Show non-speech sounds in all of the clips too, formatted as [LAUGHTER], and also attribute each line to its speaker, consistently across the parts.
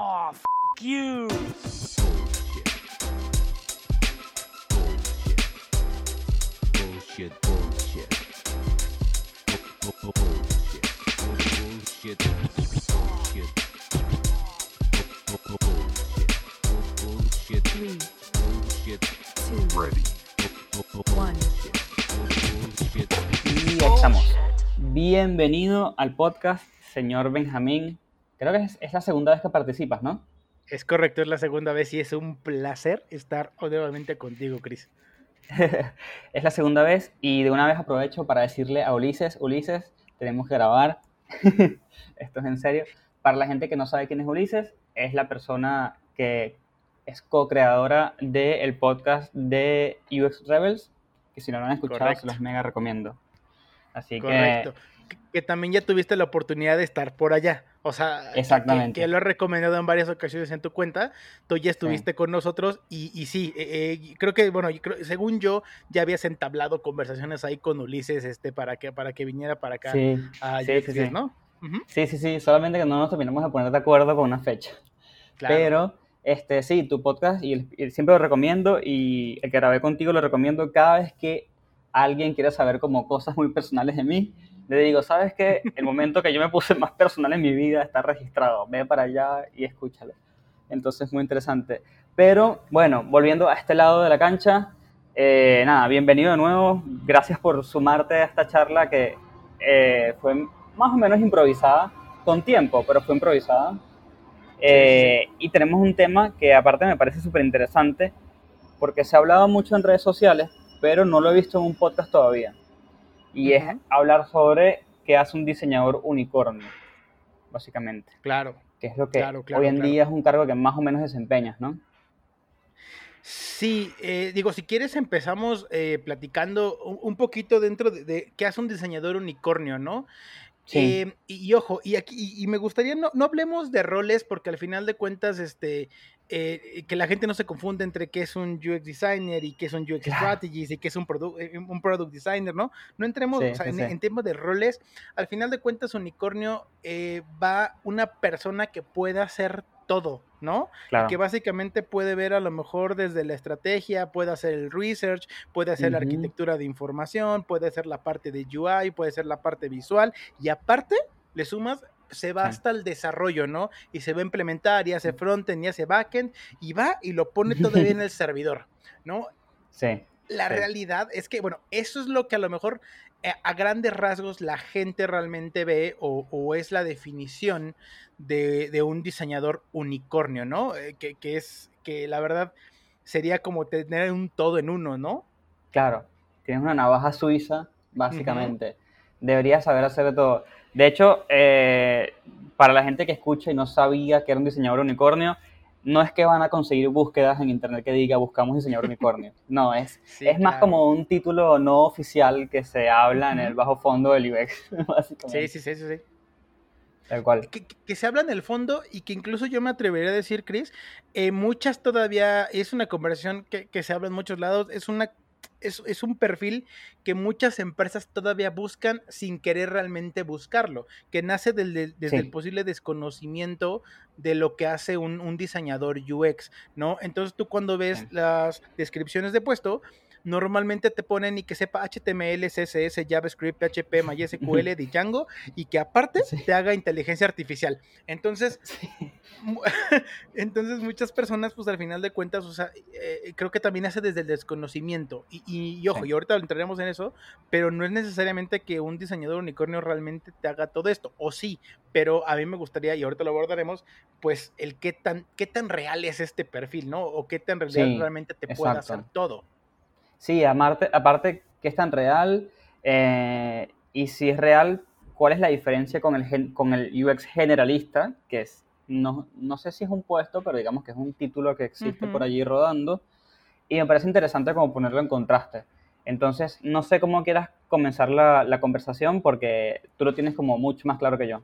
Speaker 1: Oh, f you.
Speaker 2: Bullshit, bullshit. Bu- bu- Bullshit. Bullshit. Bullshit. Bu- bu- Bullshit. Bu- Bullshit.
Speaker 3: Three,
Speaker 2: Bullshit.
Speaker 3: two,
Speaker 2: Ready. Bu- bu- bu-
Speaker 3: one.
Speaker 2: Bullshit.
Speaker 1: Y estamos. Bienvenido al podcast, señor Benjamín. Creo que es, es la segunda vez que participas, ¿no?
Speaker 4: Es correcto, es la segunda vez y es un placer estar nuevamente contigo, Chris. [LAUGHS]
Speaker 1: es la segunda vez y de una vez aprovecho para decirle a Ulises, Ulises, tenemos que grabar. [LAUGHS] Esto es en serio. Para la gente que no sabe quién es Ulises, es la persona que es co-creadora del podcast de UX Rebels, que si no lo han escuchado,
Speaker 4: Correcto.
Speaker 1: se los mega recomiendo. Así
Speaker 4: Correcto. Que, que también ya tuviste la oportunidad de estar por allá. O sea, que-
Speaker 1: Exactamente.
Speaker 4: Que, lo he recomendado en varias ocasiones en tu cuenta. Tú ya estuviste con nosotros y, y sí, eh, eh, creo que, bueno, yo creo- según yo, ya habías entablado conversaciones ahí con Ulises este, para, que, para que viniera para acá
Speaker 1: que... Sí,
Speaker 4: a
Speaker 1: sí,
Speaker 4: UX
Speaker 1: sí,
Speaker 4: Guest,
Speaker 1: sí.
Speaker 4: ¿no?
Speaker 1: Sí, sí, sí, solamente que no nos terminamos de poner de acuerdo con una fecha.
Speaker 4: claro.
Speaker 1: Pero, este, sí, tu podcast, y, y siempre lo recomiendo, y el que grabé contigo lo recomiendo cada vez que alguien quiere saber como cosas muy personales de mí. Le digo, ¿sabes qué? El momento que yo me puse más personal en mi vida está registrado. Ve para allá y escúchalo. Entonces, muy interesante. Pero, bueno, volviendo a este lado de la cancha, eh, nada, bienvenido de nuevo. Gracias por sumarte a esta charla que eh, fue más o menos improvisada, con tiempo, pero fue improvisada. Eh, y tenemos un tema que aparte me parece súper interesante, porque se ha hablado mucho en redes sociales, pero no lo he visto en un podcast todavía. Y es hablar sobre qué hace un diseñador unicornio, básicamente.
Speaker 4: Claro.
Speaker 1: Que es lo que
Speaker 4: Claro, claro,
Speaker 1: hoy en
Speaker 4: claro.
Speaker 1: día es un cargo que más o menos desempeñas, ¿no?
Speaker 4: Sí, eh, digo, si quieres empezamos eh, platicando un, un poquito dentro de, de qué hace un diseñador unicornio, ¿no?
Speaker 1: Sí.
Speaker 4: Eh, y, y ojo, y aquí y, y me gustaría no, no hablemos de roles porque al final de cuentas, este, eh, que la gente no se confunde entre qué es un UX designer y qué es un UX
Speaker 1: Claro.
Speaker 4: strategist y qué es un, produ- eh, un product designer, ¿no? No entremos
Speaker 1: Sí,
Speaker 4: o sea,
Speaker 1: sí,
Speaker 4: en, en temas de roles. Al final de cuentas, unicornio eh, va una persona que pueda hacer todo, ¿no?
Speaker 1: Claro.
Speaker 4: que básicamente puede ver a lo mejor desde la estrategia, puede hacer el research, puede hacer la arquitectura de información, puede hacer la parte de UI, puede hacer la parte visual y aparte le sumas se va hasta el desarrollo, ¿no? Y se va a implementar y hace frontend y hace backend y va y lo pone todavía en [LAUGHS] el servidor, ¿no?
Speaker 1: Sí.
Speaker 4: La
Speaker 1: Sí.
Speaker 4: realidad es que, bueno, eso es lo que a lo mejor eh, a grandes rasgos la gente realmente ve o, o es la definición de, de un diseñador unicornio, ¿no? Eh, que, que es que la verdad sería como tener un todo en uno, ¿no?
Speaker 1: Claro, tienes una navaja suiza, básicamente. Deberías saber hacer todo. De hecho, eh, para la gente que escucha y no sabía que era un diseñador unicornio, no es que van a conseguir búsquedas en internet que diga buscamos diseñador unicornio. [LAUGHS] No, es,
Speaker 4: Sí,
Speaker 1: es más
Speaker 4: claro.
Speaker 1: como un título no oficial que se habla en el bajo fondo del UX, [LAUGHS] básicamente.
Speaker 4: Sí, sí, sí, sí, sí.
Speaker 1: Tal cual.
Speaker 4: que, que- que se habla en el fondo y que incluso yo me atrevería a decir, Chris, eh, muchas todavía, es una conversación que, que se habla en muchos lados, es una es, es un perfil que muchas empresas todavía buscan sin querer realmente buscarlo, que nace del- del- desde
Speaker 1: Sí.
Speaker 4: el posible desconocimiento de lo que hace un, un diseñador UX, ¿no? Entonces tú cuando ves
Speaker 1: Sí.
Speaker 4: las descripciones de puesto, normalmente te ponen y que sepa HTML, CSS, JavaScript, PHP, MySQL, [LAUGHS] Django y que aparte
Speaker 1: Sí.
Speaker 4: te haga inteligencia artificial. Entonces, [LAUGHS]
Speaker 1: Sí. [LAUGHS]
Speaker 4: entonces muchas personas, pues al final de cuentas, o sea, eh, creo que también hace desde el desconocimiento. Y, y- y ojo,
Speaker 1: Sí.
Speaker 4: y ahorita entraremos en eso, pero no es necesariamente que un diseñador unicornio realmente te haga todo esto, o sí, pero a mí me gustaría, y ahorita lo abordaremos, pues el qué tan, qué tan real es este perfil, ¿no? O qué tan realidad
Speaker 1: Sí,
Speaker 4: realmente te puede
Speaker 1: exacto.
Speaker 4: hacer todo.
Speaker 1: Sí, aparte, aparte que es tan real, eh, y si es real, ¿cuál es la diferencia con el, con el UX generalista? Que es, no, no sé si es un puesto, pero digamos que es un título que existe por allí rodando, y me parece interesante como ponerlo en contraste. Entonces, no sé cómo quieras comenzar la, la conversación, porque tú lo tienes como mucho más claro que yo.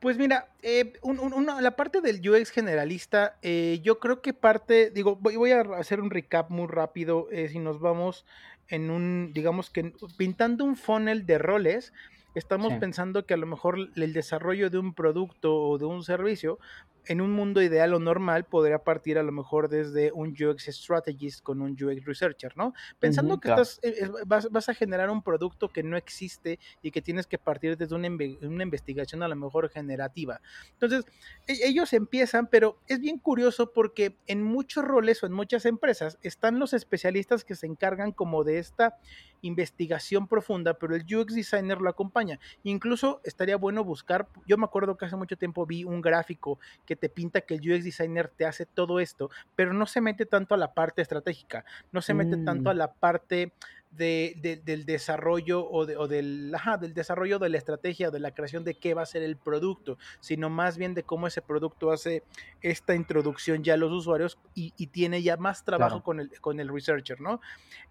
Speaker 4: Pues mira, eh, un- un- una- la parte del UX generalista, eh, yo creo que parte, digo, voy, voy a hacer un recap muy rápido, eh, si nos vamos en un, digamos que pintando un funnel de roles, estamos
Speaker 1: Sí.
Speaker 4: pensando que a lo mejor el desarrollo de un producto o de un servicio en un mundo ideal o normal podría partir a lo mejor desde un UX strategist con un UX researcher, ¿no? Pensando que estás, eh, eh, vas, vas a generar un producto que no existe y que tienes que partir desde una, una investigación a lo mejor generativa. Entonces, e- ellos empiezan, pero es bien curioso porque en muchos roles o en muchas empresas están los especialistas que se encargan como de esta investigación profunda, pero el UX designer lo acompaña. Incluso estaría bueno buscar, yo me acuerdo que hace mucho tiempo vi un gráfico que te pinta que el UX designer te hace todo esto, pero no se mete tanto a la parte estratégica, no se mete tanto a
Speaker 1: Mm,
Speaker 4: la parte de, de- del desarrollo o, de- o del, ajá, del desarrollo de la estrategia o de la creación de qué va a ser el producto, sino más bien de cómo ese producto hace esta introducción ya a los usuarios y, y tiene ya más trabajo
Speaker 1: claro.
Speaker 4: con el, con el researcher, ¿no?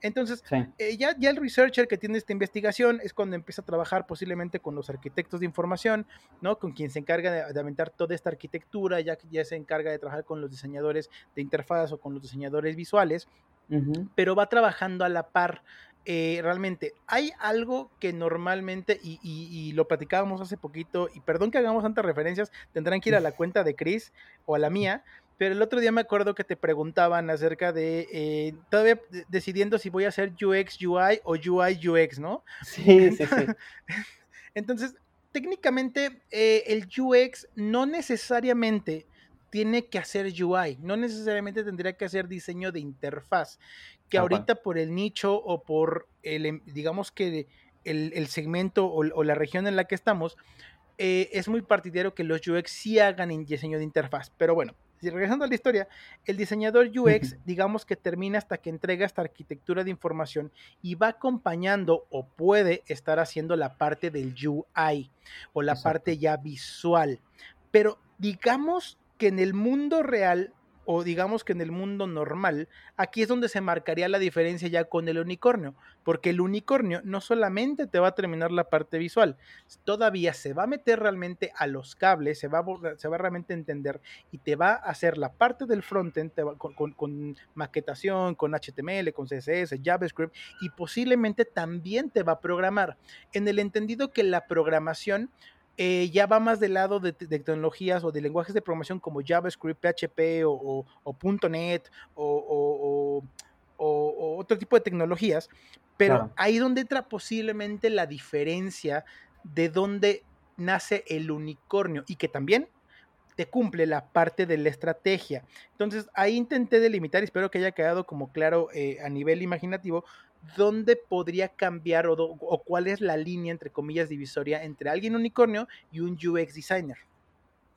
Speaker 4: Entonces,
Speaker 1: Sí.
Speaker 4: eh, ya, ya el researcher que tiene esta investigación es cuando empieza a trabajar posiblemente con los arquitectos de información, ¿no? Con quien se encarga de, de aventar toda esta arquitectura, ya que ya se encarga de trabajar con los diseñadores de interfaz o con los diseñadores visuales, Pero va trabajando a la par. eh, realmente, hay algo que normalmente, y, y- y lo platicábamos hace poquito, y perdón que hagamos tantas referencias, tendrán que ir a la [LAUGHS] cuenta de Chris o a la mía, pero el otro día me acuerdo que te preguntaban acerca de, eh, todavía de- decidiendo si voy a hacer UX, UI o UI, UX, ¿no?
Speaker 1: Sí, sí, sí. [LAUGHS]
Speaker 4: Entonces, técnicamente, eh, el UX no necesariamente tiene que hacer UI, no necesariamente tendría que hacer diseño de interfaz, que ahorita por el nicho o por el, em- digamos que el, el segmento o, o la región en la que estamos, eh, es muy partidario que los UX sí hagan en diseño de interfaz. Pero bueno, regresando a la historia, el diseñador UX, [LAUGHS] digamos que termina hasta que entrega esta arquitectura de información y va acompañando o puede estar haciendo la parte del UI o la
Speaker 1: Exacto.
Speaker 4: parte ya visual. Pero digamos que en el mundo real o digamos que en el mundo normal, aquí es donde se marcaría la diferencia ya con el unicornio, porque el unicornio no solamente te va a terminar la parte visual, todavía se va a meter realmente a los cables, se va a, se va a realmente entender y te va a hacer la parte del frontend te con, con- con maquetación, con HTML, con CSS, JavaScript y posiblemente también te va a programar. En el entendido que la programación eh, ya va más del lado de, de tecnologías o de lenguajes de programación como JavaScript, PHP o, o- o .NET o, o- o- o- o otro tipo de tecnologías, pero
Speaker 1: Claro.
Speaker 4: ahí donde entra posiblemente la diferencia de dónde nace el unicornio y que también te cumple la parte de la estrategia. Entonces ahí intenté delimitar y espero que haya quedado como claro eh, a nivel imaginativo dónde podría cambiar o, do- o cuál es la línea entre comillas divisoria entre alguien unicornio y un UX designer.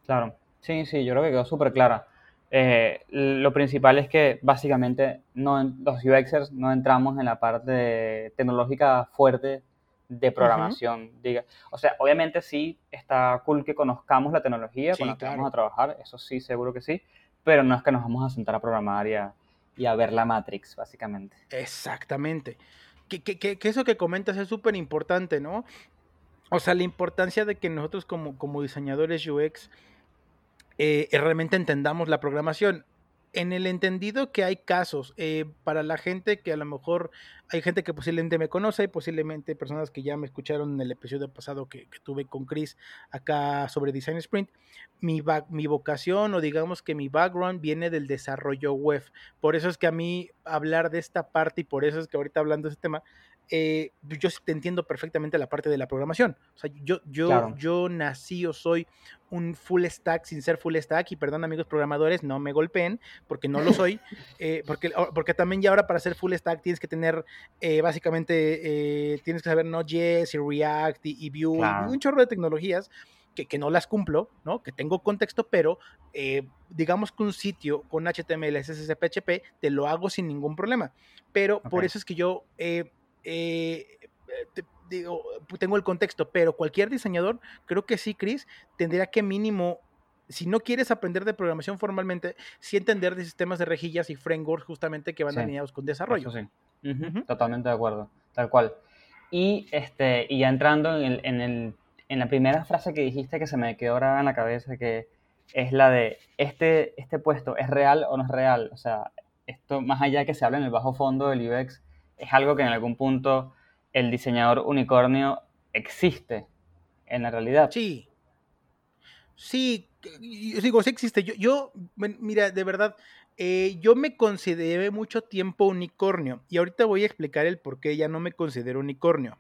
Speaker 1: Claro, sí, sí, yo creo que quedó súper clara. Eh, lo principal es que básicamente no, los UXers no entramos en la parte tecnológica fuerte de programación. Diga. O sea, obviamente sí está cool que conozcamos la tecnología
Speaker 4: Sí,
Speaker 1: con la que
Speaker 4: claro.
Speaker 1: vamos a trabajar, eso sí, seguro que sí, pero no es que nos vamos a sentar a programar y a, y a ver la Matrix, básicamente.
Speaker 4: Exactamente. Que, que- eso que comentas es súper importante, ¿no? O sea, la importancia de que nosotros como, como diseñadores UX eh, realmente entendamos la programación. En el entendido que hay casos eh, para la gente que a lo mejor hay gente que posiblemente me conoce, y posiblemente personas que ya me escucharon en el episodio pasado que, tuve con Chris acá sobre Design Sprint. Mi, mi vocación o digamos que mi background viene del desarrollo web. Por eso es que a mí hablar de esta parte y por eso es que ahorita hablando de este tema, eh, yo sí te entiendo perfectamente la parte de la programación. O sea, yo, yo,
Speaker 1: Claro.
Speaker 4: yo nací o soy un full stack sin ser full stack y perdón amigos programadores, no me golpeen porque no lo soy, [LAUGHS] eh, porque, porque también ya ahora para ser full stack tienes que tener eh, básicamente, eh, tienes que saber Node.js y React y, y Vue
Speaker 1: Claro.
Speaker 4: y un chorro de tecnologías que, que no las cumplo, ¿no? Que tengo contexto, pero eh, digamos que un sitio con HTML, CSS, PHP, te lo hago sin ningún problema. Pero por
Speaker 1: Ok.
Speaker 4: eso es que yo eh, eh, te- digo, tengo el contexto, pero cualquier diseñador, creo que sí, Chris, tendría que mínimo, si no quieres aprender de programación formalmente, sí entender de sistemas de rejillas y frameworks justamente que van
Speaker 1: Sí.
Speaker 4: alineados con desarrollo.
Speaker 1: Eso sí. Ujú,
Speaker 4: Ujú.
Speaker 1: Totalmente de acuerdo, tal cual. Y, este, y ya entrando en, el, en, el, en la primera frase que dijiste que se me quedó grabada en la cabeza, que es la de, este, este puesto, ¿es real o no es real? O sea, esto más allá que se habla en el bajo fondo del UX, es algo que en algún punto el diseñador unicornio existe. en la realidad.
Speaker 4: Sí. Sí, y- y digo, sí existe. Yo, yo mira, de verdad, eh, yo me consideré mucho tiempo unicornio y ahorita voy a explicar el por qué ya no me considero unicornio.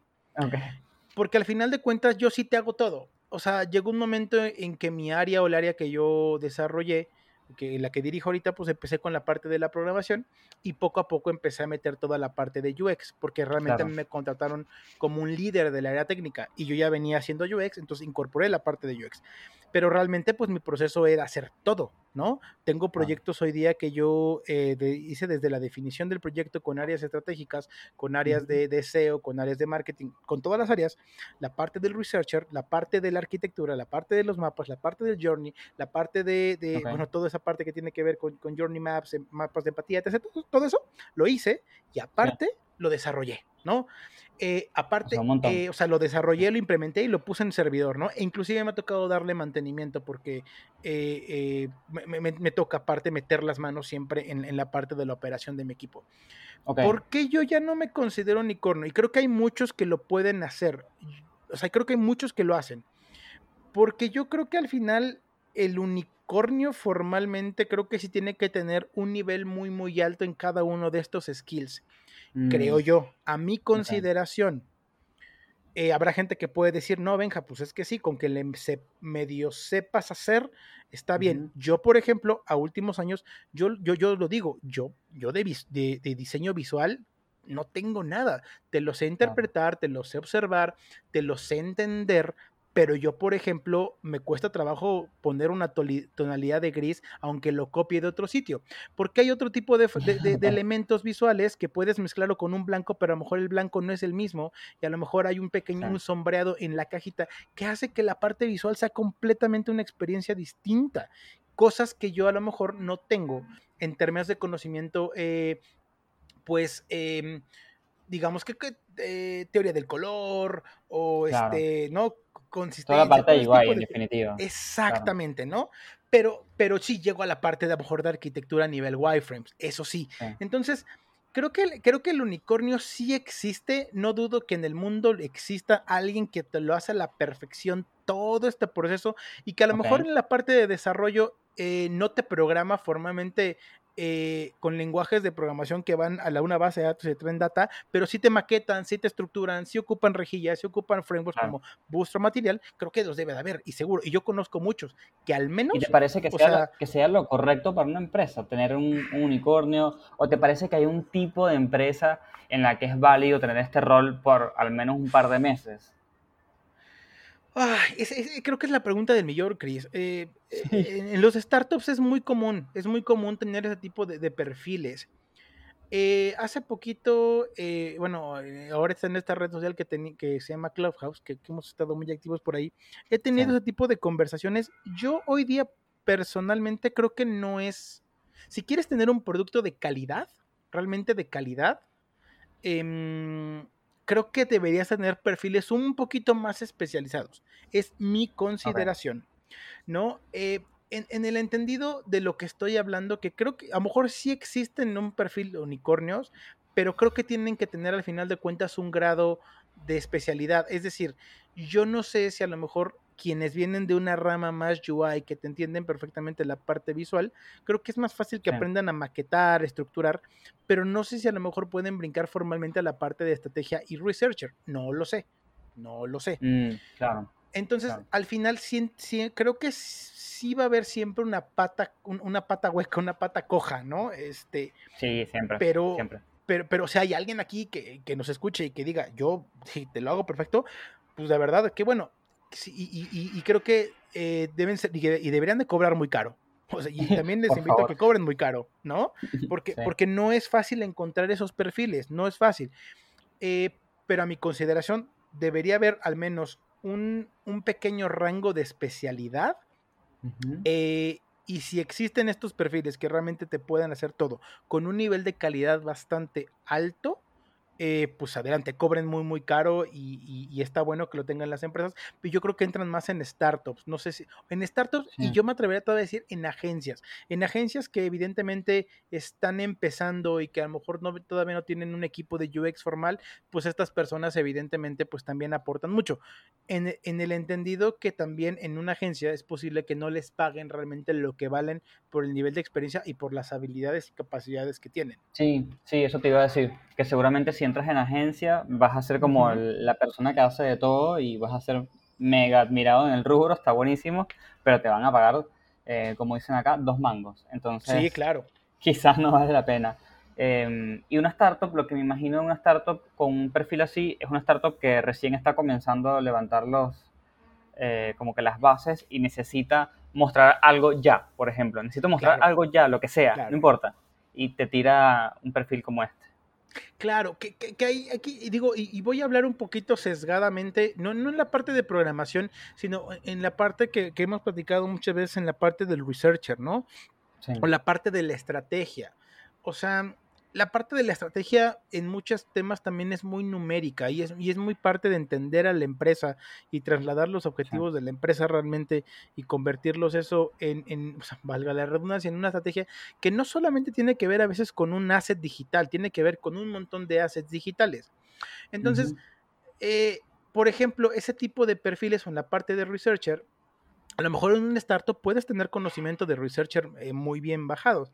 Speaker 4: Porque al final de cuentas yo sí te hago todo. O sea, llegó un momento en que mi área o el área que yo desarrollé, que la que dirijo ahorita, pues empecé con la parte de la programación y poco a poco empecé a meter toda la parte de UX, porque realmente
Speaker 1: Claro.
Speaker 4: me contrataron como un líder del área técnica y yo ya venía haciendo UX, entonces incorporé la parte de UX. Pero realmente pues mi proceso era hacer todo, ¿no? Tengo proyectos hoy día que yo eh, de- hice desde la definición del proyecto con áreas estratégicas, con áreas de, de SEO, con áreas de marketing, con todas las áreas, la parte del researcher, la parte de la arquitectura, la parte de los mapas, la parte del journey, la parte de, de,
Speaker 1: Ok.
Speaker 4: bueno, toda esa parte que tiene que ver con, con journey maps, em, mapas de empatía, etc. Todo, todo eso lo hice y aparte lo desarrollé, ¿no? Eh, aparte,
Speaker 1: sea,
Speaker 4: eh, o sea, lo desarrollé, lo implementé y lo puse en servidor, ¿no? E inclusive me ha tocado darle mantenimiento porque eh, me, me- me toca aparte meter las manos siempre en, en la parte de la operación de mi equipo.
Speaker 1: Ok.
Speaker 4: ¿Por qué yo ya no me considero unicornio? Y creo que hay muchos que lo pueden hacer. O sea, creo que hay muchos que lo hacen. Porque yo creo que al final el unicornio formalmente creo que sí tiene que tener un nivel muy, muy alto en cada uno de estos skills. Creo
Speaker 1: Mm,
Speaker 4: yo, a mi consideración. Eh, habrá gente que puede decir, no, Benja, pues es que sí, con que le se- medio sepas hacer, está bien. Yo, por ejemplo, a últimos años, yo, yo, yo lo digo, yo, yo de, vis- de, de diseño visual no tengo nada. Te lo sé interpretar, te lo sé observar, te lo sé entender, pero yo, por ejemplo, me cuesta trabajo poner una tonalidad de gris, aunque lo copie de otro sitio, porque hay otro tipo de, f- de- de- de [LAUGHS] elementos visuales que puedes mezclarlo con un blanco, pero a lo mejor el blanco no es el mismo, y a lo mejor hay un pequeño un sombreado en la cajita que hace que la parte visual sea completamente una experiencia distinta. Cosas que yo a lo mejor no tengo en términos de conocimiento, eh, pues, em, digamos que, que, eh, teoría del color o
Speaker 1: Claro.
Speaker 4: este, ¿no?
Speaker 1: Toda la parte de UI, en
Speaker 4: de-
Speaker 1: definitiva.
Speaker 4: Exactamente, ¿no? Pero, pero sí llego a la parte de a lo mejor de arquitectura a nivel wireframes, eso sí.
Speaker 1: Sí.
Speaker 4: Entonces, creo que, el- creo que el unicornio sí existe. No dudo que en el mundo exista alguien que te lo hace a la perfección todo este proceso y que a lo mejor en la parte de desarrollo eh, no te programa formalmente eh, con lenguajes de programación que van a la una base de datos y traen data, pero sí te maquetan, sí te estructuran, sí ocupan rejillas, sí ocupan frameworks como Bootstrap Material, creo que los debe de haber, y seguro, y yo conozco muchos, que al menos
Speaker 1: ¿Y te parece que sea,
Speaker 4: sea-
Speaker 1: lo, que sea lo correcto para una empresa, tener un, un unicornio? ¿O te parece que hay un tipo de empresa en la que es válido tener este rol por al menos un par de meses?
Speaker 4: Ay, es- es- creo que es la pregunta del millón, Chris. Eh,
Speaker 1: Sí.
Speaker 4: eh, en, en los startups es muy común, es muy común tener ese tipo de, de perfiles. Eh, hace poquito, eh, bueno, eh, ahora está en esta red social que, que se llama Clubhouse, que, que hemos estado muy activos por ahí. He tenido
Speaker 1: Sí.
Speaker 4: ese tipo de conversaciones. Yo hoy día personalmente creo que no es, si quieres tener un producto de calidad, realmente de calidad, em, creo que deberías tener perfiles un poquito más especializados. Es mi consideración, ¿no? Eh, en, en el entendido de lo que estoy hablando, que creo que a lo mejor sí existen un perfil de unicornios, pero creo que tienen que tener al final de cuentas un grado de especialidad. Es decir, yo no sé si a lo mejor quienes vienen de una rama más UI, que te entienden perfectamente la parte visual, creo que es más fácil que
Speaker 1: Sí.
Speaker 4: aprendan a maquetar, estructurar, pero no sé si a lo mejor pueden brincar formalmente a la parte de estrategia y researcher. No lo sé, no lo sé.
Speaker 1: Mm, claro.
Speaker 4: Entonces,
Speaker 1: Claro.
Speaker 4: al final, sí, sí- creo que sí va a haber siempre una pata, un- una pata hueca, una pata coja, ¿no? Este,
Speaker 1: Sí, siempre.
Speaker 4: Pero-
Speaker 1: siempre.
Speaker 4: pero, pero, o sea, hay alguien aquí que, que nos escuche y que diga, yo, sí, te lo hago perfecto, pues de verdad, que bueno, sí, y, y- y- y creo que eh, deben ser, y, deberían de cobrar muy caro. O sea, y [LAUGHS] también les invito a que cobren muy caro, ¿no? [LAUGHS] Porque,
Speaker 1: Sí.
Speaker 4: porque no es fácil encontrar esos perfiles, no es fácil. Eh, pero a mi consideración, debería haber al menos un, un pequeño rango de especialidad. Eh, y si existen estos perfiles que realmente te puedan hacer todo con un nivel de calidad bastante alto, eh, pues adelante, cobren muy, muy caro y, y- y está bueno que lo tengan las empresas, pero yo creo que entran más en startups, no sé si, en startups y yo me atrevería todavía a decir en agencias, en agencias que evidentemente están empezando y que a lo mejor no, todavía no tienen un equipo de UX formal, pues estas personas evidentemente pues también aportan mucho. En, en el entendido que también en una agencia es posible que no les paguen realmente lo que valen por el nivel de experiencia y por las habilidades y capacidades que tienen.
Speaker 1: Sí, sí, eso te iba a decir, que seguramente si entras en agencia vas a ser como la persona que hace de todo y vas a ser mega admirado en el rubro, está buenísimo, pero te van a pagar, eh, como dicen acá, dos mangos.
Speaker 4: Sí,
Speaker 1: Entonces,
Speaker 4: claro.
Speaker 1: quizás no vale la pena. Eh, y una startup, lo que me imagino de una startup con un perfil así, es una startup que recién está comenzando a levantar los, eh, como que las bases y necesita mostrar algo ya, por ejemplo. Necesito mostrar
Speaker 4: Claro.
Speaker 1: algo ya, lo que sea,
Speaker 4: Claro.
Speaker 1: no importa. Y te tira un perfil como este.
Speaker 4: Claro, que, que, que hay aquí, y digo, y, y voy a hablar un poquito sesgadamente, no, no en la parte de programación, sino en la parte que, que hemos platicado muchas veces en la parte del researcher, ¿no?
Speaker 1: Sí.
Speaker 4: o la parte de la estrategia. O sea, la parte de la estrategia en muchos temas también es muy numérica y es, y es muy parte de entender a la empresa y trasladar los objetivos de la empresa realmente y convertirlos eso en, en o sea, valga la redundancia, en una estrategia que no solamente tiene que ver a veces con un asset digital, tiene que ver con un montón de assets digitales. Entonces, eh, por ejemplo, ese tipo de perfiles o en la parte de researcher, a lo mejor en un startup puedes tener conocimiento de researcher eh, muy bien bajados,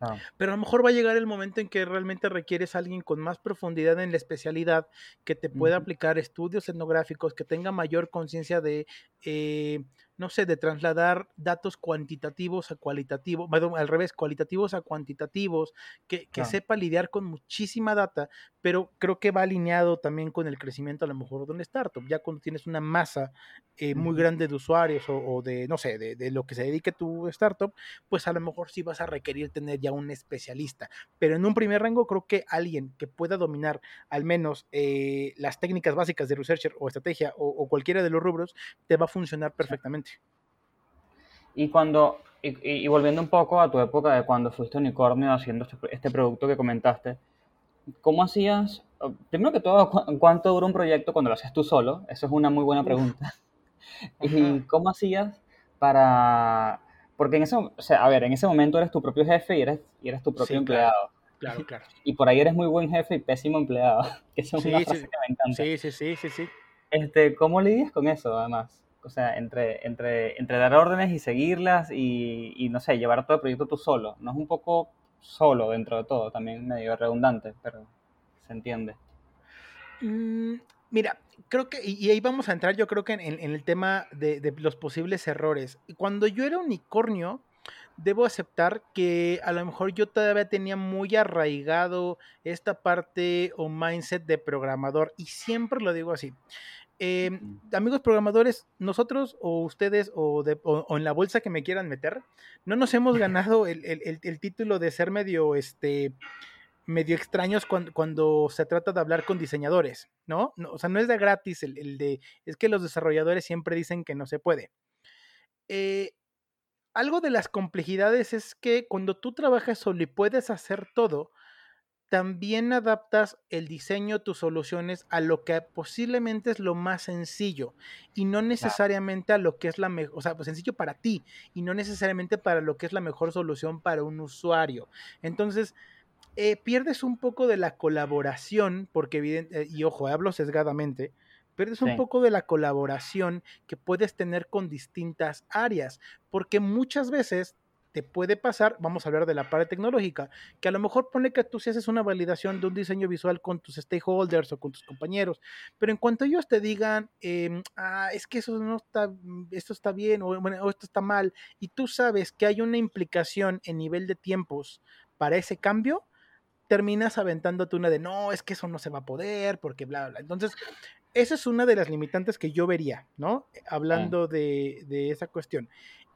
Speaker 1: Claro.
Speaker 4: pero a lo mejor va a llegar el momento en que realmente requieres a alguien con más profundidad en la especialidad, que te pueda aplicar estudios etnográficos, que tenga mayor conciencia de, eh, no sé, de trasladar datos cuantitativos a cualitativos, al revés, cualitativos a cuantitativos, que, que sepa lidiar con muchísima data, pero creo que va alineado también con el crecimiento a lo mejor de un startup, ya cuando tienes una masa eh, muy grande de usuarios o, o de, no sé, de, de lo que se dedique tu startup, pues a lo mejor sí vas a requerir tener ya un especialista. Pero en un primer rango creo que alguien que pueda dominar al menos eh, las técnicas básicas de researcher o estrategia o, o cualquiera de los rubros, te va a funcionar perfectamente.
Speaker 1: Y cuando, y, y- volviendo un poco a tu época de cuando fuiste unicornio haciendo este, este producto que comentaste, ¿cómo hacías? Primero que todo, ¿cu- ¿cuánto dura un proyecto cuando lo haces tú solo? Eso es una muy buena pregunta. [LAUGHS] ¿Y cómo hacías para...? Porque en ese, o sea, a ver, en ese momento eres tu propio jefe y eres, y eres tu propio
Speaker 4: Sí, claro,
Speaker 1: empleado.
Speaker 4: claro, claro. [LAUGHS]
Speaker 1: Y por ahí eres muy buen jefe y pésimo empleado, [LAUGHS] que esa es una
Speaker 4: Sí,
Speaker 1: frase
Speaker 4: sí,
Speaker 1: que me encanta.
Speaker 4: sí, sí, sí, sí, sí.
Speaker 1: Este, ¿cómo lidias con eso, además? O sea, entre, entre, entre dar órdenes y seguirlas y, y, no sé, llevar todo el proyecto tú solo. No es un poco solo dentro de todo, también medio redundante, pero se entiende.
Speaker 4: Mm, mira, creo que, y, ahí vamos a entrar, yo creo que en- en el tema de, de los posibles errores. Cuando yo era unicornio, debo aceptar que a lo mejor yo todavía tenía muy arraigado esta parte o mindset de programador, y siempre lo digo así. Eh,
Speaker 1: Mm.
Speaker 4: amigos programadores, nosotros o ustedes o, de- o- o en la bolsa que me quieran meter, no nos hemos ganado el, el- el- el título de ser medio, este, medio extraños cuando, cuando se trata de hablar con diseñadores, ¿no? No, o sea, no es de gratis el, el de, es que los desarrolladores siempre dicen que no se puede. Eh, algo de las complejidades es que cuando tú trabajas solo y puedes hacer todo, también adaptas el diseño, tus soluciones a lo que posiblemente es lo más sencillo y no necesariamente a lo que es la mejor, o sea, pues sencillo para ti y no necesariamente para lo que es la mejor solución para un usuario. Entonces, eh, pierdes un poco de la colaboración, porque evidente, y ojo, hablo sesgadamente, pierdes un poco de la colaboración que puedes tener con distintas áreas, porque muchas veces te puede pasar, vamos a hablar de la parte tecnológica, que a lo mejor pone que tú si haces una validación de un diseño visual con tus stakeholders o con tus compañeros, pero en cuanto ellos te digan, eh, ah, es que eso no está, esto está bien o, bueno, o esto está mal, y tú sabes que hay una implicación en nivel de tiempos para ese cambio, terminas aventándote una de no, es que eso no se va a poder, porque bla, bla. Entonces, esa es una de las limitantes que yo vería, ¿no? Hablando de, de esa cuestión.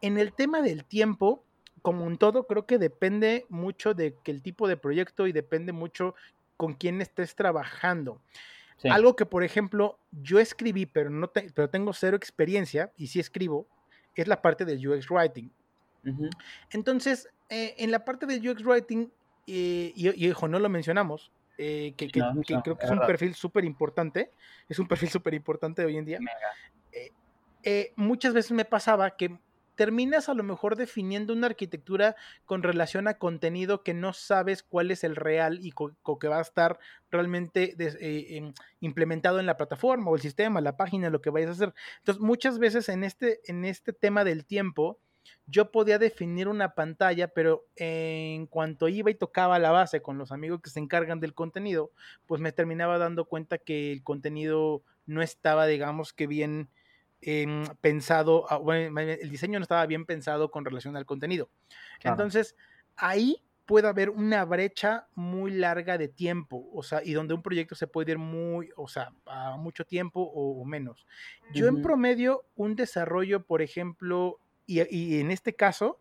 Speaker 4: En el tema del tiempo, como en todo, creo que depende mucho de que el tipo de proyecto y depende mucho con quién estés trabajando.
Speaker 1: Sí.
Speaker 4: Algo que, por ejemplo, yo escribí, pero, no te- pero tengo cero experiencia, y sí escribo, es la parte del UX Writing. Entonces, eh, en la parte del UX Writing, eh, y, y ojo, no lo mencionamos, eh, que, que-
Speaker 1: No,
Speaker 4: que
Speaker 1: no,
Speaker 4: creo que
Speaker 1: es
Speaker 4: es un
Speaker 1: verdad.
Speaker 4: perfil súper importante, es un [LAUGHS] perfil súper importante hoy en día. Muchas veces me pasaba que terminas a lo mejor definiendo una arquitectura con relación a contenido que no sabes cuál es el real y co- que va a estar realmente eh, em, implementado en la plataforma o el sistema, la página, lo que vayas a hacer. Entonces, muchas veces en este, en este tema del tiempo, yo podía definir una pantalla, pero en cuanto iba y tocaba la base con los amigos que se encargan del contenido, pues me terminaba dando cuenta que el contenido no estaba, digamos que bien pensado, ah, bueno, el diseño no estaba bien pensado con relación al contenido.
Speaker 1: Claro.
Speaker 4: Entonces, ahí puede haber una brecha muy larga de tiempo, o sea, y donde un proyecto se puede ir muy, o sea, a mucho tiempo o, o menos. Yo en promedio, un desarrollo, por ejemplo, y, y en este caso,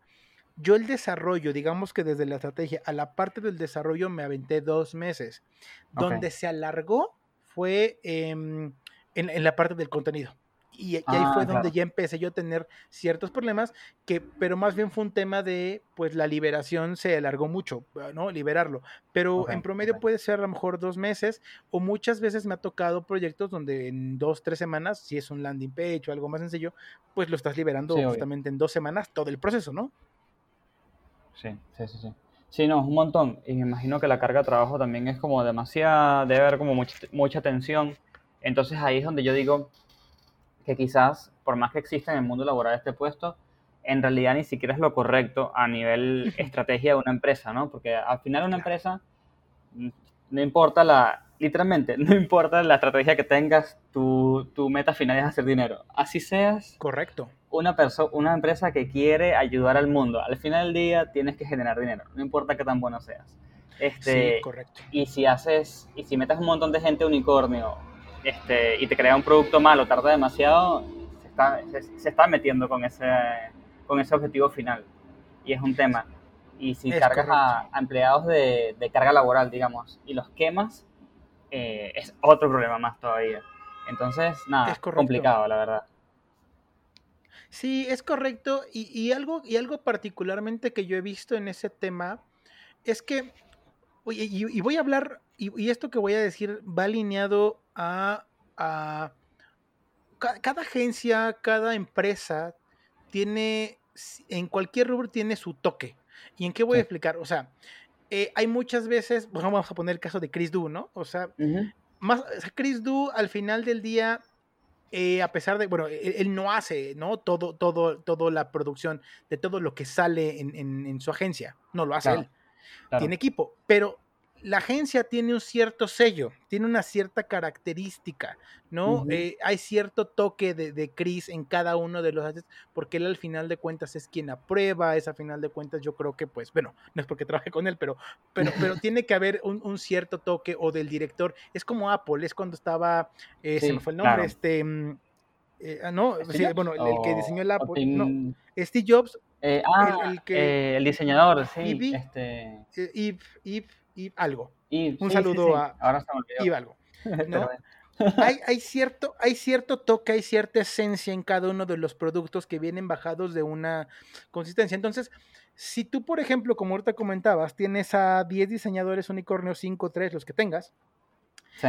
Speaker 4: yo el desarrollo, digamos que desde la estrategia a la parte del desarrollo me aventé dos meses. Donde se alargó fue em, en, en la parte del contenido. Y, y ahí
Speaker 1: Ah,
Speaker 4: fue donde
Speaker 1: claro.
Speaker 4: ya empecé yo a tener ciertos problemas, que, pero más bien fue un tema de, pues la liberación se alargó mucho, ¿no? Liberarlo. Pero
Speaker 1: Ok,
Speaker 4: en promedio
Speaker 1: ok.
Speaker 4: puede ser a lo mejor dos meses, o muchas veces me ha tocado proyectos donde en dos, tres semanas, si es un landing page o algo más sencillo, pues lo estás liberando
Speaker 1: Sí, obvio.
Speaker 4: justamente en dos semanas todo el proceso, ¿no?
Speaker 1: Sí, sí, sí, sí. Sí, no, un montón. Y me imagino que la carga de trabajo también es como demasiada, debe haber como mucha, mucha tensión. Entonces ahí es donde yo digo que quizás, por más que exista en el mundo laboral este puesto, en realidad ni siquiera es lo correcto a nivel [LAUGHS] estrategia de una empresa, ¿no? Porque al final una empresa, mm, no importa la, literalmente, [LAUGHS] no importa la estrategia que tengas, tu, tu meta final es hacer dinero. Así seas
Speaker 4: Correcto.
Speaker 1: una una empresa que quiere ayudar al mundo. Al final del día tienes que generar dinero, no importa qué tan bueno seas. Este,
Speaker 4: Sí, correcto.
Speaker 1: y si haces, y si metes un montón de gente unicornio, este, y te crea un producto malo, tarda demasiado, se está, se, se está metiendo con ese, con ese objetivo final. Y es un tema. Y si
Speaker 4: Es
Speaker 1: cargas a, a empleados de, de carga laboral, digamos, y los quemas, eh, es otro problema más todavía. Entonces, nada,
Speaker 4: Es
Speaker 1: complicado, la verdad.
Speaker 4: Sí, es correcto. Y, y algo, y algo particularmente que yo he visto en ese tema es que, oye, y, y voy a hablar, y, y esto que voy a decir va alineado a, a ca- cada agencia, cada empresa tiene, en cualquier rubro tiene su toque. ¿Y en qué voy a explicar? O sea, eh, hay muchas veces, pues, vamos a poner el caso de Chris Du, ¿no? O sea, más, o sea, Chris Du al final del día, eh, a pesar de, bueno, él, él no hace, ¿no? Todo, todo, toda la producción de todo lo que sale en, en- en su agencia, no lo hace
Speaker 1: Claro,
Speaker 4: él,
Speaker 1: claro.
Speaker 4: tiene equipo, pero la agencia tiene un cierto sello, tiene una cierta característica, ¿no? Eh, hay cierto toque de, de Chris en cada uno de los assets, porque él al final de cuentas es quien aprueba, es a final de cuentas yo creo que pues, bueno, no es porque trabaje con él, pero, pero, pero [LAUGHS] tiene que haber un, un cierto toque o del director, es como Apple, es cuando estaba, eh, se me fue el nombre,
Speaker 1: claro.
Speaker 4: este... mm, eh, ah, no,
Speaker 1: ¿Steve
Speaker 4: sí, bueno, el, el que diseñó el Apple, no, Steve Jobs,
Speaker 1: ah,
Speaker 4: el, el que,
Speaker 1: el diseñador, sí,
Speaker 4: Ivy,
Speaker 1: este,
Speaker 4: Eve, Eve, Eve, algo,
Speaker 1: y,
Speaker 4: un
Speaker 1: sí,
Speaker 4: saludo
Speaker 1: sí,
Speaker 4: a
Speaker 1: ahora se me
Speaker 4: algo, [LAUGHS] ¿no? hay, hay, cierto, hay cierto toque, hay cierta esencia en cada uno de los productos que vienen bajados de una consistencia. Entonces, si tú, por ejemplo, como ahorita comentabas, tienes a 10 diseñadores unicornio 5, 3, los que tengas,
Speaker 1: Sí,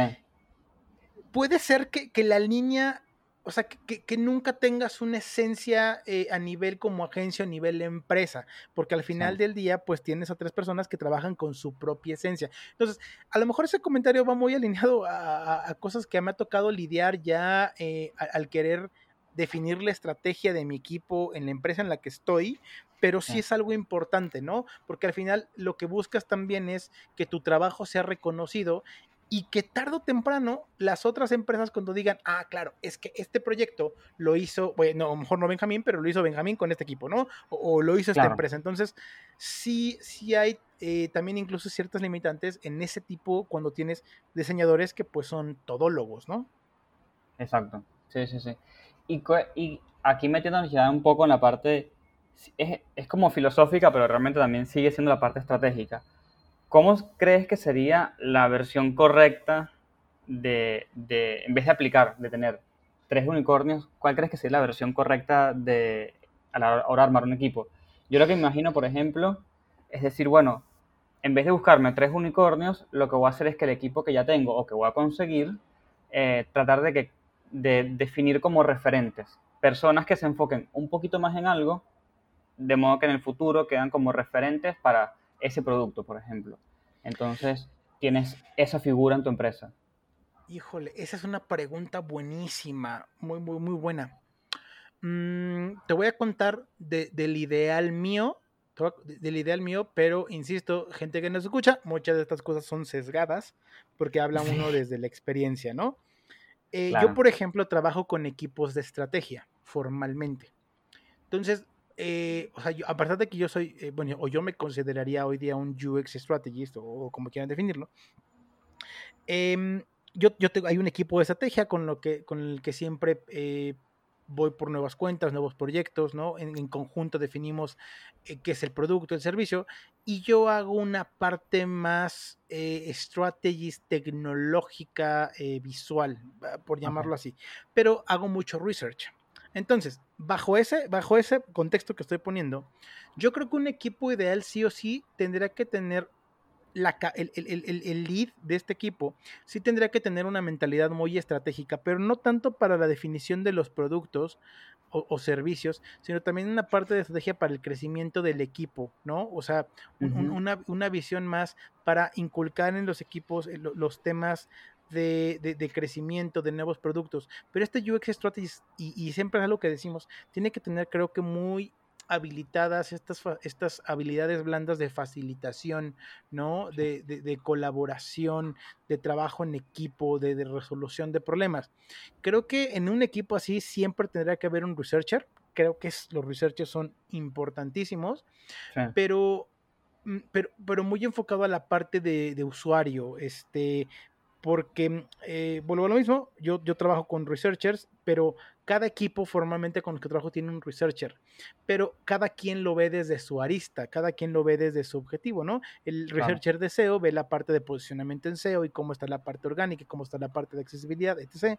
Speaker 4: puede ser que, que la línea, o sea, que, que- nunca tengas una esencia eh, a nivel como agencia, a nivel empresa, porque al final
Speaker 1: Sí.
Speaker 4: del día, pues tienes a tres personas que trabajan con su propia esencia. Entonces, a lo mejor ese comentario va muy [LAUGHS] alineado a, a- a cosas que me ha tocado lidiar ya eh, al querer definir la estrategia de mi equipo en la empresa en la que estoy, pero Sí. es algo importante, ¿no? Porque al final lo que buscas también es que tu trabajo sea reconocido y que tarde o temprano las otras empresas cuando digan, ah, claro, es que este proyecto lo hizo, bueno, a lo mejor no Benjamín, pero lo hizo Benjamín con este equipo, ¿no? O, o lo hizo esta empresa. Entonces, sí, sí hay eh, también incluso ciertas limitantes en ese tipo cuando tienes diseñadores que pues son todólogos, ¿no?
Speaker 1: exacto, sí, sí, sí. Y, y aquí metiéndonos ya un poco en la parte, es, es como filosófica, pero realmente también sigue siendo la parte estratégica. ¿Cómo crees que sería la versión correcta de, de, en vez de aplicar, de tener tres unicornios, cuál crees que sería la versión correcta de a la hora de armar un equipo? Yo lo que me imagino, por ejemplo, es decir, bueno, en vez de buscarme tres unicornios, lo que voy a hacer es que el equipo que ya tengo o que voy a conseguir, eh, tratar de, que, de definir como referentes. Personas que se enfoquen un poquito más en algo, de modo que en el futuro quedan como referentes para ese producto, por ejemplo. Entonces, tienes esa figura en tu empresa.
Speaker 4: Híjole, esa es una pregunta buenísima, muy, muy, muy buena. Mm, te voy a contar de- del ideal mío, del ideal mío, pero insisto, gente que nos escucha, muchas de estas cosas son sesgadas porque habla uno desde la experiencia, ¿no? Eh,
Speaker 1: Claro.
Speaker 4: Yo, por ejemplo, trabajo con equipos de estrategia formalmente. Entonces, eh, o sea, yo, a pesar de que yo soy, eh, bueno, o yo me consideraría hoy día un UX strategist o, o como quieran definirlo, em, yo, yo tengo, hay un equipo de estrategia con, lo que, con el que siempre eh, voy por nuevas cuentas, nuevos proyectos, ¿no? En, en conjunto definimos eh, qué es el producto, el servicio, y yo hago una parte más eh, strategist tecnológica, eh, visual, por llamarlo así, pero hago mucho research. Entonces, bajo ese, bajo ese contexto que estoy poniendo, yo creo que un equipo ideal sí o sí tendría que tener la, el, el- el- el- lead de este equipo sí tendría que tener una mentalidad muy estratégica, pero no tanto para la definición de los productos o, o servicios, sino también una parte de estrategia para el crecimiento del equipo, ¿no? O sea, un- una, una visión más para inculcar en los equipos eh, lo- los temas de, de- de crecimiento, de nuevos productos. Pero este UX Strategist, y, y siempre es algo que decimos, tiene que tener creo que muy habilitadas estas, estas habilidades blandas de facilitación, ¿no? De, de- colaboración, de trabajo en equipo, de, de resolución de problemas. Creo que en un equipo así siempre tendrá que haber un researcher. Creo que es- los researchers son importantísimos,
Speaker 1: Sí.
Speaker 4: pero, mm, pero, pero muy enfocado a la parte de, de usuario, este, porque, eh, vuelvo a lo mismo, yo, yo trabajo con researchers, pero cada equipo formalmente con el que trabajo tiene un researcher, pero cada quien lo ve desde su arista, cada quien lo ve desde su objetivo, ¿no? El
Speaker 1: Claro.
Speaker 4: researcher de SEO ve la parte de posicionamiento en SEO y cómo está la parte orgánica, y cómo está la parte de accesibilidad, etc.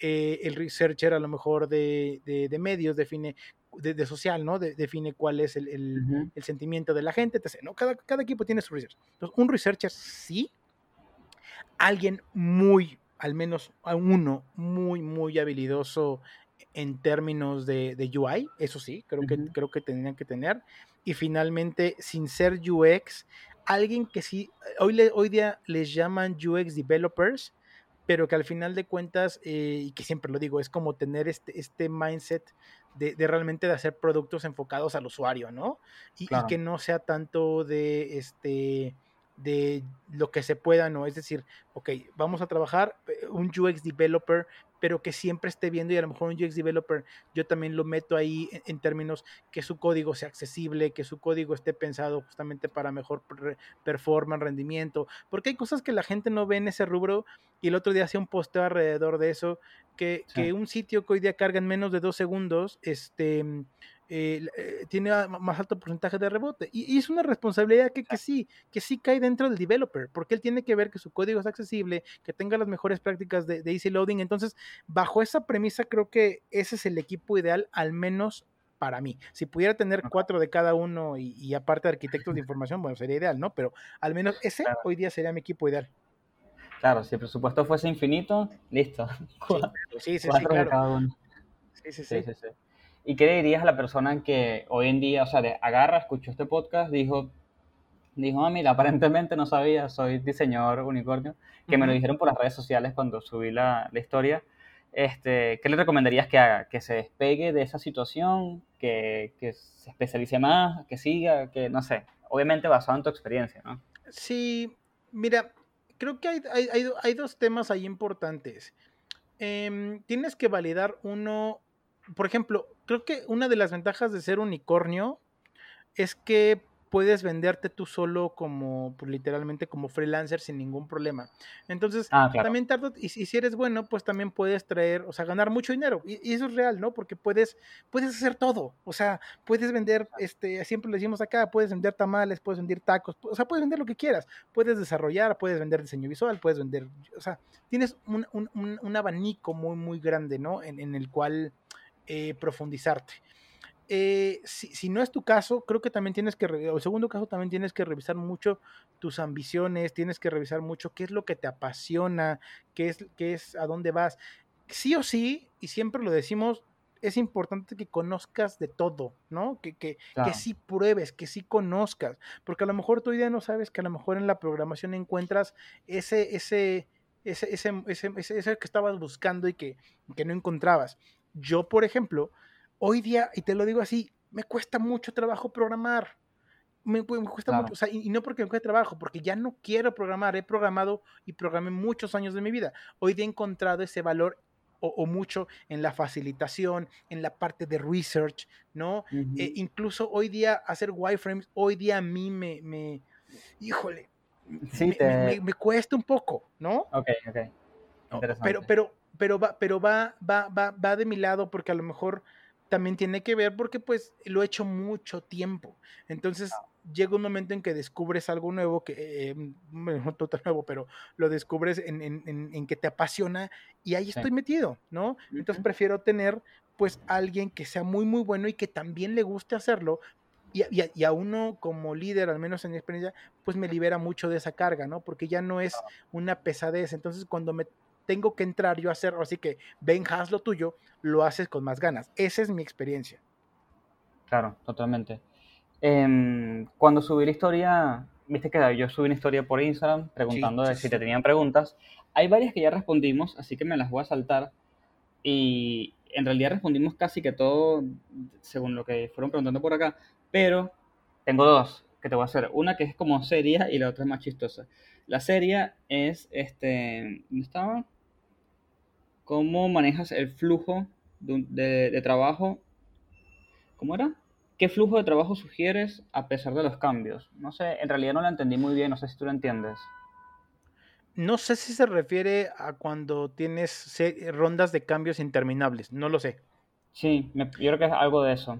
Speaker 4: Eh, el researcher a lo mejor de, de- de medios define, de, de social, ¿no? De- define cuál es el, el-
Speaker 1: Ujú.
Speaker 4: el sentimiento de la gente, etc. ¿no? Cada, cada equipo tiene su research. Entonces, un researcher sí, alguien muy, al menos a uno, muy, muy habilidoso en términos de, de UI, eso sí, creo, que, creo que tendrían que tener. Y finalmente, sin ser UX, alguien que sí, hoy, le, hoy día les llaman UX developers, pero que al final de cuentas, eh, y que siempre lo digo, es como tener este, este mindset de, de realmente de hacer productos enfocados al usuario, ¿no? Y, que no sea tanto de este de lo que se pueda, ¿no? Es decir, ok, vamos a trabajar eh, un UX developer, pero que siempre esté viendo y a lo mejor un UX developer yo también lo meto ahí en, en términos que su código sea accesible, que su código esté pensado justamente para mejor performance, rendimiento, porque hay cosas que la gente no ve en ese rubro y el otro día hacía un posteo alrededor de eso, que,
Speaker 1: Sí.
Speaker 4: que un sitio que hoy día carga en menos de dos segundos, este, eh, eh, tiene más alto porcentaje de rebote. Y, y es una responsabilidad que, que sí, que sí cae dentro del developer, porque él tiene que ver que su código es accesible, que tenga las mejores prácticas de, de easy loading. Entonces, bajo esa premisa, creo que ese es el equipo ideal, al menos para mí. Si pudiera tener cuatro de cada uno y, y aparte arquitectos de información, bueno, sería ideal, ¿no? Pero al menos ese
Speaker 1: Claro.
Speaker 4: hoy día sería mi equipo ideal.
Speaker 1: Claro, si el presupuesto fuese infinito, listo. [LAUGHS]
Speaker 4: Sí, sí, sí, claro. sí, Sí,
Speaker 1: sí. ¿Y qué le dirías a la persona que hoy en día, o sea, de- agarra, escuchó este podcast, dijo, dijo, ah, mira, aparentemente no sabía, soy diseñador unicornio, que me lo dijeron por las redes sociales cuando subí la, la historia. Este, ¿qué le recomendarías que haga? ¿Que se despegue de esa situación? ¿Que, que se especialice más? ¿Que siga? Que no sé. Obviamente basado en tu experiencia, ¿no?
Speaker 4: Sí, mira, creo que hay, hay, hay hay dos temas ahí importantes. Em, tienes que validar uno, por ejemplo, creo que una de las ventajas de ser unicornio es que puedes venderte tú solo como, pues, literalmente como freelancer sin ningún problema. Entonces,
Speaker 1: Ah, claro.
Speaker 4: también tarde, y, si y si eres bueno, pues también puedes traer, o sea, ganar mucho dinero. Y, y eso es real, ¿no? Porque puedes, puedes hacer todo. O sea, puedes vender, este, siempre le decimos acá, puedes vender tamales, puedes vender tacos, o sea, puedes vender lo que quieras. Puedes desarrollar, puedes vender diseño visual, puedes vender, o sea, tienes un, un- un- un abanico muy, muy grande, ¿no? En, en el cual eh, profundizarte. eh, si, si no es tu caso, creo que también tienes que, o el segundo caso, también tienes que revisar mucho tus ambiciones, tienes que revisar mucho qué es lo que te apasiona, qué es, qué es a dónde vas. Sí o sí, y siempre lo decimos, es importante que conozcas de todo, ¿no? Que, que,
Speaker 1: Claro.
Speaker 4: que sí pruebes, que sí conozcas, porque a lo mejor tú ya no sabes que a lo mejor en la programación encuentras ese, ese, ese, ese, ese, ese- ese que estabas buscando y que, que no encontrabas. Yo, por ejemplo, hoy día, y te lo digo así, me cuesta mucho trabajo programar. Me, me cuesta
Speaker 1: Claro.
Speaker 4: mucho, o sea, y, y no porque me cueste trabajo, porque ya no quiero programar, he programado y programé muchos años de mi vida. Hoy día he encontrado ese valor o, o mucho en la facilitación, en la parte de research, ¿no?
Speaker 1: Ujú.
Speaker 4: Eh, incluso hoy día hacer wireframes, hoy día a mí me, me híjole,
Speaker 1: Sí,
Speaker 4: me,
Speaker 1: te...
Speaker 4: me- me- cuesta un poco, ¿no?
Speaker 1: Ok, ok. Interesante.
Speaker 4: Pero, pero, pero va, pero va, va, va, va de mi lado porque a lo mejor también tiene que ver porque pues lo he hecho mucho tiempo. Entonces llega un momento en que descubres algo nuevo, que eh, [LAUGHS] no todo nuevo, pero lo descubres en, en- en- en que te apasiona y ahí
Speaker 1: Sí.
Speaker 4: estoy metido, ¿no? Entonces prefiero tener pues alguien que sea muy, muy bueno y que también le guste hacerlo. Y, a- y a- y a uno como líder, al menos en mi experiencia, pues me libera mucho de esa carga, ¿no? Porque ya no es una pesadez. Entonces, cuando me tengo que entrar yo a hacer, así que ven, haz lo tuyo, lo haces con más ganas. Esa es mi experiencia.
Speaker 1: Claro, totalmente. Em, cuando subí la historia, viste que yo subí una historia por Instagram preguntando
Speaker 4: sí,
Speaker 1: si te tenían preguntas. Hay varias que ya respondimos, así que me las voy a saltar. Y en realidad respondimos casi que todo según lo que fueron preguntando por acá. Pero tengo dos que te voy a hacer. Una que es como seria y la otra es más chistosa. La seria es, este, ¿dónde estaba? ¿Cómo manejas el flujo de, un- de- de trabajo? ¿Cómo era? ¿Qué flujo de trabajo sugieres a pesar de los cambios? No sé, en realidad no la entendí muy bien, no sé si tú lo entiendes.
Speaker 4: No sé si se refiere a cuando tienes rondas de cambios interminables, no lo sé.
Speaker 1: Sí, me- yo creo que es algo de eso.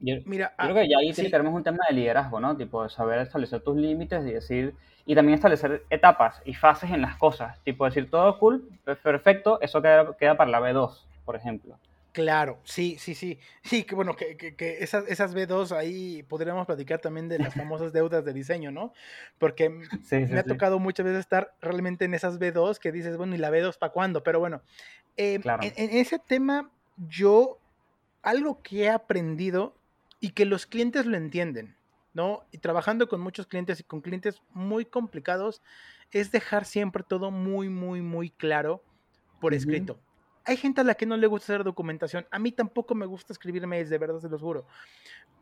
Speaker 4: Ah,
Speaker 1: Yo,
Speaker 4: mira,
Speaker 1: yo
Speaker 4: ah,
Speaker 1: creo que ya ahí
Speaker 4: sí,
Speaker 1: más un tema de liderazgo, ¿no? Tipo, de saber establecer tus límites y decir, y también establecer etapas y fases en las cosas. Tipo, decir todo cool, pe- perfecto, eso queda, queda para la B2, por ejemplo.
Speaker 4: claro, sí, sí, sí. Sí, que bueno, que, que- que esas, esas B2 ahí podríamos platicar también de las famosas deudas de diseño, ¿no? Porque [LAUGHS]
Speaker 1: Sí, sí,
Speaker 4: me ha
Speaker 1: sí.
Speaker 4: tocado muchas veces estar realmente en esas B2 que dices, bueno, ¿y la B2 para cuándo? Pero bueno, eh,
Speaker 1: Claro.
Speaker 4: en, en ese tema, yo, algo que he aprendido y que los clientes lo entienden, ¿no? Y trabajando con muchos clientes y con clientes muy complicados, es dejar siempre todo muy, muy, muy claro por escrito. Hay gente a la que no le gusta hacer documentación. A mí tampoco me gusta escribir mails, de verdad se los juro.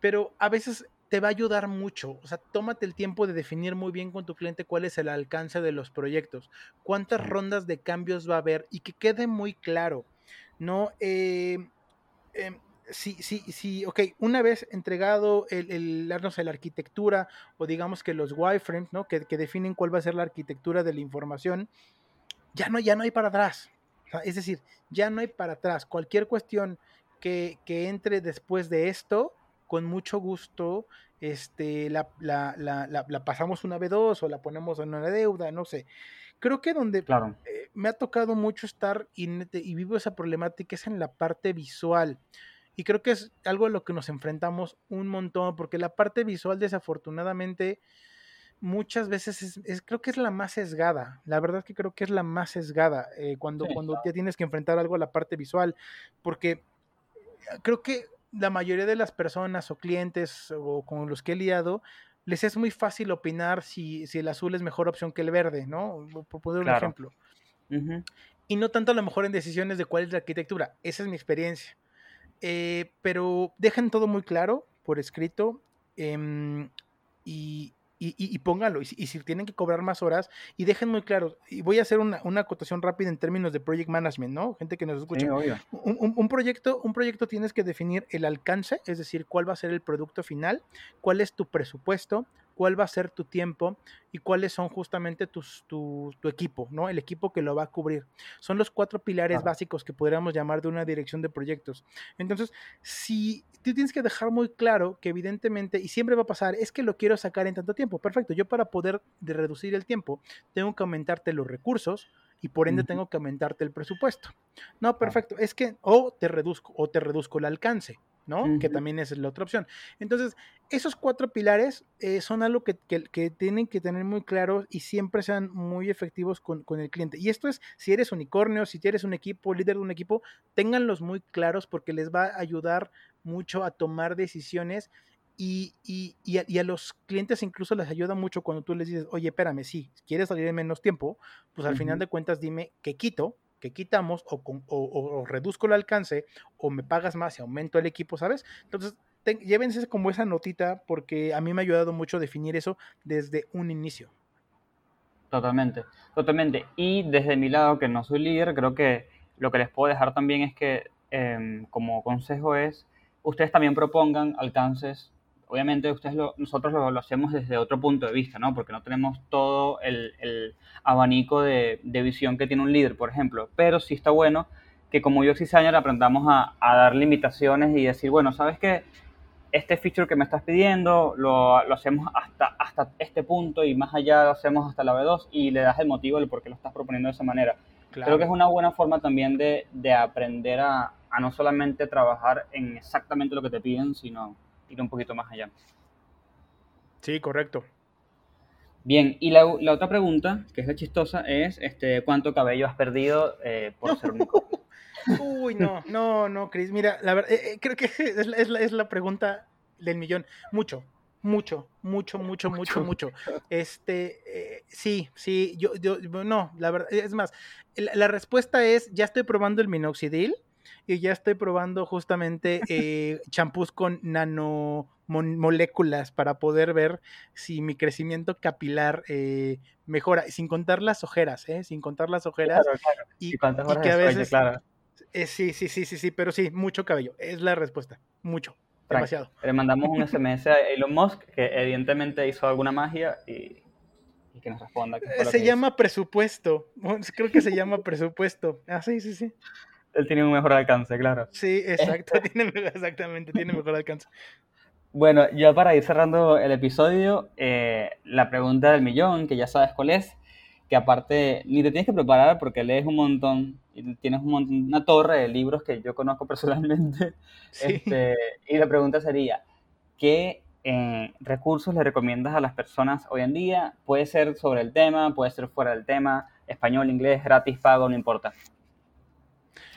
Speaker 4: Pero a veces te va a ayudar mucho. O sea, tómate el tiempo de definir muy bien con tu cliente cuál es el alcance de los proyectos, cuántas rondas de cambios va a haber y que quede muy claro. No, eh, em, sí, sí, sí, ok, una vez entregado el, el, no sé, la arquitectura o digamos que los wireframes, ¿no? Que, que definen cuál va a ser la arquitectura de la información, ya no, ya no hay para atrás. O sea, es decir, ya no hay para atrás. Cualquier cuestión que, que entre después de esto, con mucho gusto, este, la, la, la, la, pasamos una B2 o la ponemos en una deuda, no sé. Creo que donde
Speaker 1: Claro,
Speaker 4: eh, me ha tocado mucho estar y vivo esa problemática es en la parte visual. Y creo que es algo a lo que nos enfrentamos un montón, porque la parte visual desafortunadamente muchas veces es, es- creo que es la más sesgada. La verdad que creo que es la más sesgada eh, cuando,
Speaker 1: Sí,
Speaker 4: cuando
Speaker 1: claro.
Speaker 4: ya tienes que enfrentar algo a la parte visual, porque creo que la mayoría de las personas o clientes o con los que he lidiado, les es muy fácil opinar si, si el azul es mejor opción que el verde, ¿no? Por poner un
Speaker 1: Claro.
Speaker 4: ejemplo. Y no tanto a lo mejor en decisiones de cuál es la arquitectura. Esa es mi experiencia. Eh, pero dejen todo muy claro por escrito em, y, y, y- y pónganlo. Y si, y si tienen que cobrar más horas, y dejen muy claro. Y voy a hacer una, una acotación rápida en términos de project management, ¿no? Gente que nos escucha.
Speaker 1: Sí, obvio.
Speaker 4: Un, un- un proyecto, un proyecto tienes que definir el alcance, es decir, cuál va a ser el producto final, cuál es tu presupuesto, cuál va a ser tu tiempo y cuáles son justamente tus, tu, tu equipo, ¿no? El equipo que lo va a cubrir. Son los cuatro pilares básicos que podríamos llamar de una dirección de proyectos. Entonces, si tú tienes que dejar muy claro que evidentemente, y siempre va a pasar, es que lo quiero sacar en tanto tiempo. Perfecto, yo para poder de reducir el tiempo, tengo que aumentarte los recursos y por ende tengo que aumentarte el presupuesto. No, perfecto, es que o te reduzco o te reduzco el alcance. ¿No? Que también es la otra opción. Entonces, esos cuatro pilares eh, son algo que, que- que tienen que tener muy claros y siempre sean muy efectivos con, con el cliente. Y esto es, si eres unicornio, si eres un equipo, líder de un equipo, ténganlos muy claros porque les va a ayudar mucho a tomar decisiones. Y, y- y a, y a los clientes incluso les ayuda mucho cuando tú les dices, oye, espérame, sí, quieres salir en menos tiempo, pues al final de cuentas dime qué quito, qué quitamos o, o- reduzco el alcance o me pagas más y aumento el equipo, ¿sabes? Entonces, llévense como esa notita porque a mí me ha ayudado mucho definir eso desde un inicio.
Speaker 1: Totalmente, totalmente. Y desde mi lado, que no soy líder, creo que lo que les puedo dejar también es que, em, como consejo es, ustedes también propongan alcances. Obviamente, ustedes lo- nosotros lo, lo hacemos desde otro punto de vista, ¿no? Porque no tenemos todo el, el abanico de, de visión que tiene un líder, por ejemplo. Pero sí está bueno que como UX designer aprendamos a, a dar limitaciones y decir, bueno, ¿sabes qué? este feature que me estás pidiendo lo, lo hacemos hasta, hasta este punto y más allá lo hacemos hasta la B2 y le das el motivo del por qué lo estás proponiendo de esa manera. Creo que es una buena forma también de, de aprender a, a no solamente trabajar en exactamente lo que te piden, sino ir un poquito más allá.
Speaker 4: Sí, correcto.
Speaker 1: Bien, y la, la otra pregunta, que es la chistosa, es este, ¿cuánto cabello has perdido eh, por ser único? [LAUGHS]
Speaker 4: Uy, no, no, no, Chris. Mira, la verdad, eh, eh, creo que [LAUGHS] es la, es, la, es la pregunta del millón. Mucho, mucho, mucho, mucho, mucho, mucho. Este, eh, sí, sí, yo, yo, no, la verdad, es más, la, la, respuesta es, ya estoy probando el minoxidil y ya estoy probando justamente eh, champús con nanomoléculas para poder ver si mi crecimiento capilar eh, mejora, sin contar las ojeras, ¿eh? sin contar las ojeras.
Speaker 1: Claro, claro.
Speaker 4: Y,
Speaker 1: ¿Y cuántas
Speaker 4: y que a veces,
Speaker 1: Claro.
Speaker 4: eh, sí, sí, sí, sí, sí, pero sí, mucho cabello, es la respuesta, mucho, demasiado.
Speaker 1: Le mandamos un SMS a Elon Musk, que evidentemente hizo alguna magia y, y que nos responda.
Speaker 4: Se
Speaker 1: que
Speaker 4: llama presupuesto, [LAUGHS] creo que se llama presupuesto. Ah, sí, sí, sí.
Speaker 1: Él tiene un mejor alcance, claro.
Speaker 4: Sí, exacto, [LAUGHS] tiene, exactamente, tiene mejor alcance.
Speaker 1: Bueno, ya para ir cerrando el episodio, eh, la pregunta del millón, que ya sabes cuál es, que aparte ni te tienes que preparar porque lees un montón, y tienes un montón, una torre de libros que yo conozco [LAUGHS] personalmente.
Speaker 4: Sí.
Speaker 1: Este, y la pregunta sería, ¿qué eh, recursos le recomiendas a las personas hoy en día? Puede ser sobre el tema, puede ser fuera del tema, español, inglés, gratis, pago, no importa.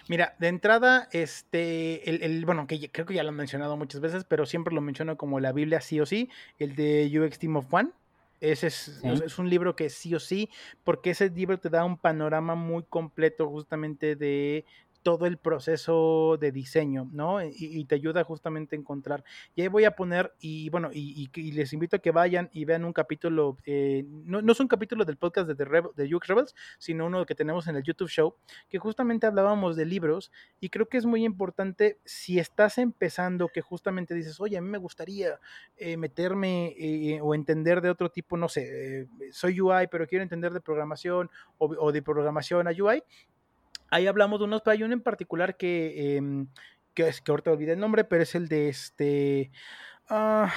Speaker 4: Mira, de entrada, este, el, el, bueno, que creo que ya lo han mencionado muchas veces, pero siempre lo menciono como la Biblia sí o sí, el de UX Team of One. Ese es,
Speaker 1: Sí.
Speaker 4: es un libro que sí o sí, porque ese libro te da un panorama muy completo justamente de todo el proceso de diseño, ¿no? Y, te ayuda justamente a encontrar. Y ahí voy a poner, y bueno, y, les invito a que vayan y vean un capítulo, eh, no, no es un capítulo del podcast de, The de Rebels, sino uno que tenemos en el YouTube Show, que justamente hablábamos de libros y creo que es muy importante si estás empezando, que justamente dices, oye, a mí me gustaría eh, meterme eh, o entender de otro tipo, no sé, eh, soy UI, pero quiero entender de programación o, o de programación a UI. Ahí hablamos de unos, pero hay uno en particular que, em, que es que ahorita olvidé el nombre, pero es el de este ah,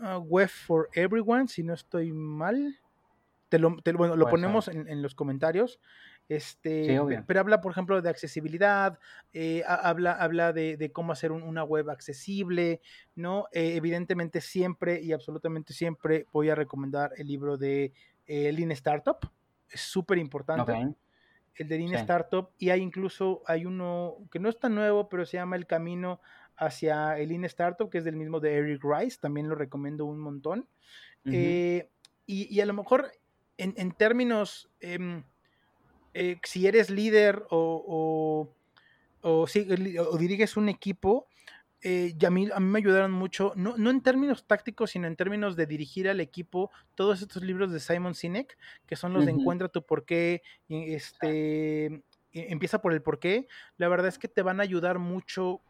Speaker 4: ah, Web for Everyone, si no estoy mal. Te lo, te bueno, lo ponemos en, en los comentarios. Este,
Speaker 1: Sí,
Speaker 4: pero habla, por ejemplo, de accesibilidad, eh, ha- habla, habla de, de cómo hacer un- una web accesible, ¿no? Eh, evidentemente siempre y absolutamente siempre voy a recomendar el libro de eh, Lean Startup, es súper importante. El de Lean
Speaker 1: Sí.
Speaker 4: Startup, y hay incluso, hay uno que no es tan nuevo, pero se llama El Camino hacia el Lean Startup, que es del mismo de Eric Rice, también lo recomiendo un montón. Eh, y, y a lo mejor en, en términos, em, eh, si eres líder o, o, o si- o diriges un equipo, eh, y a, mí, a mí me ayudaron mucho, no, no en términos tácticos, sino en términos de dirigir al equipo, todos estos libros de Simon Sinek, que son los de. Encuentra tu porqué, este, e- empieza por el porqué, la verdad es que te van a ayudar mucho.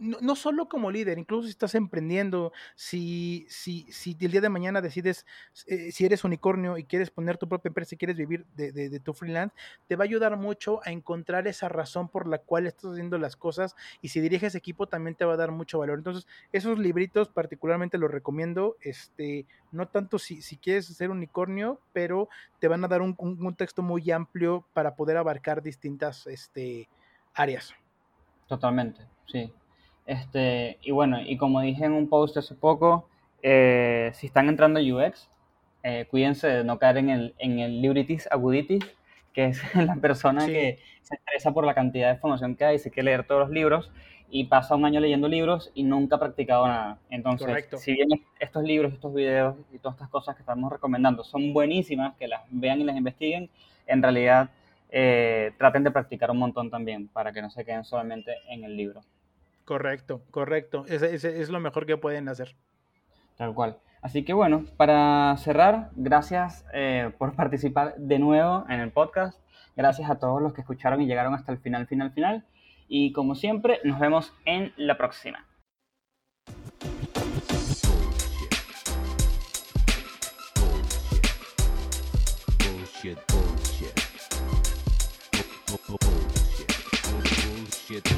Speaker 4: No, solo como líder, incluso si estás emprendiendo, si, si, si el día de mañana decides, eh, si eres unicornio y quieres poner tu propia empresa y quieres vivir de, de- de tu freelance, te va a ayudar mucho a encontrar esa razón por la cual estás haciendo las cosas y si diriges equipo también te va a dar mucho valor. Entonces, esos libritos particularmente los recomiendo, este, no tanto si, si quieres ser unicornio, pero te van a dar un, un- un texto muy amplio para poder abarcar distintas este, áreas.
Speaker 1: Totalmente, sí. Este, y bueno, y como dije en un post hace poco, eh, si están entrando a UX, eh, cuídense de no caer en el, en el libritis aguditis, que es [LAUGHS] la persona
Speaker 4: Sí.
Speaker 1: que se estresa por la cantidad de información que hay, se quiere leer todos los libros y pasa un año leyendo libros y nunca ha practicado nada. Entonces,
Speaker 4: Correcto.
Speaker 1: si bien estos libros, estos videos y todas estas cosas que estamos recomendando son buenísimas, que las vean y las investiguen, en realidad eh, traten de practicar un montón también para que no se queden solamente en el libro.
Speaker 4: Correcto, correcto. Ese, ese es lo mejor que pueden hacer.
Speaker 1: Tal cual. Así que bueno, para cerrar, gracias eh, por participar de nuevo en el podcast. Gracias a todos los que escucharon y llegaron hasta el final, final, final. Y como siempre, nos vemos en la próxima.
Speaker 2: Bullshit, bullshit. Bu- bu- Bullshit. Bullshit. Bullshit.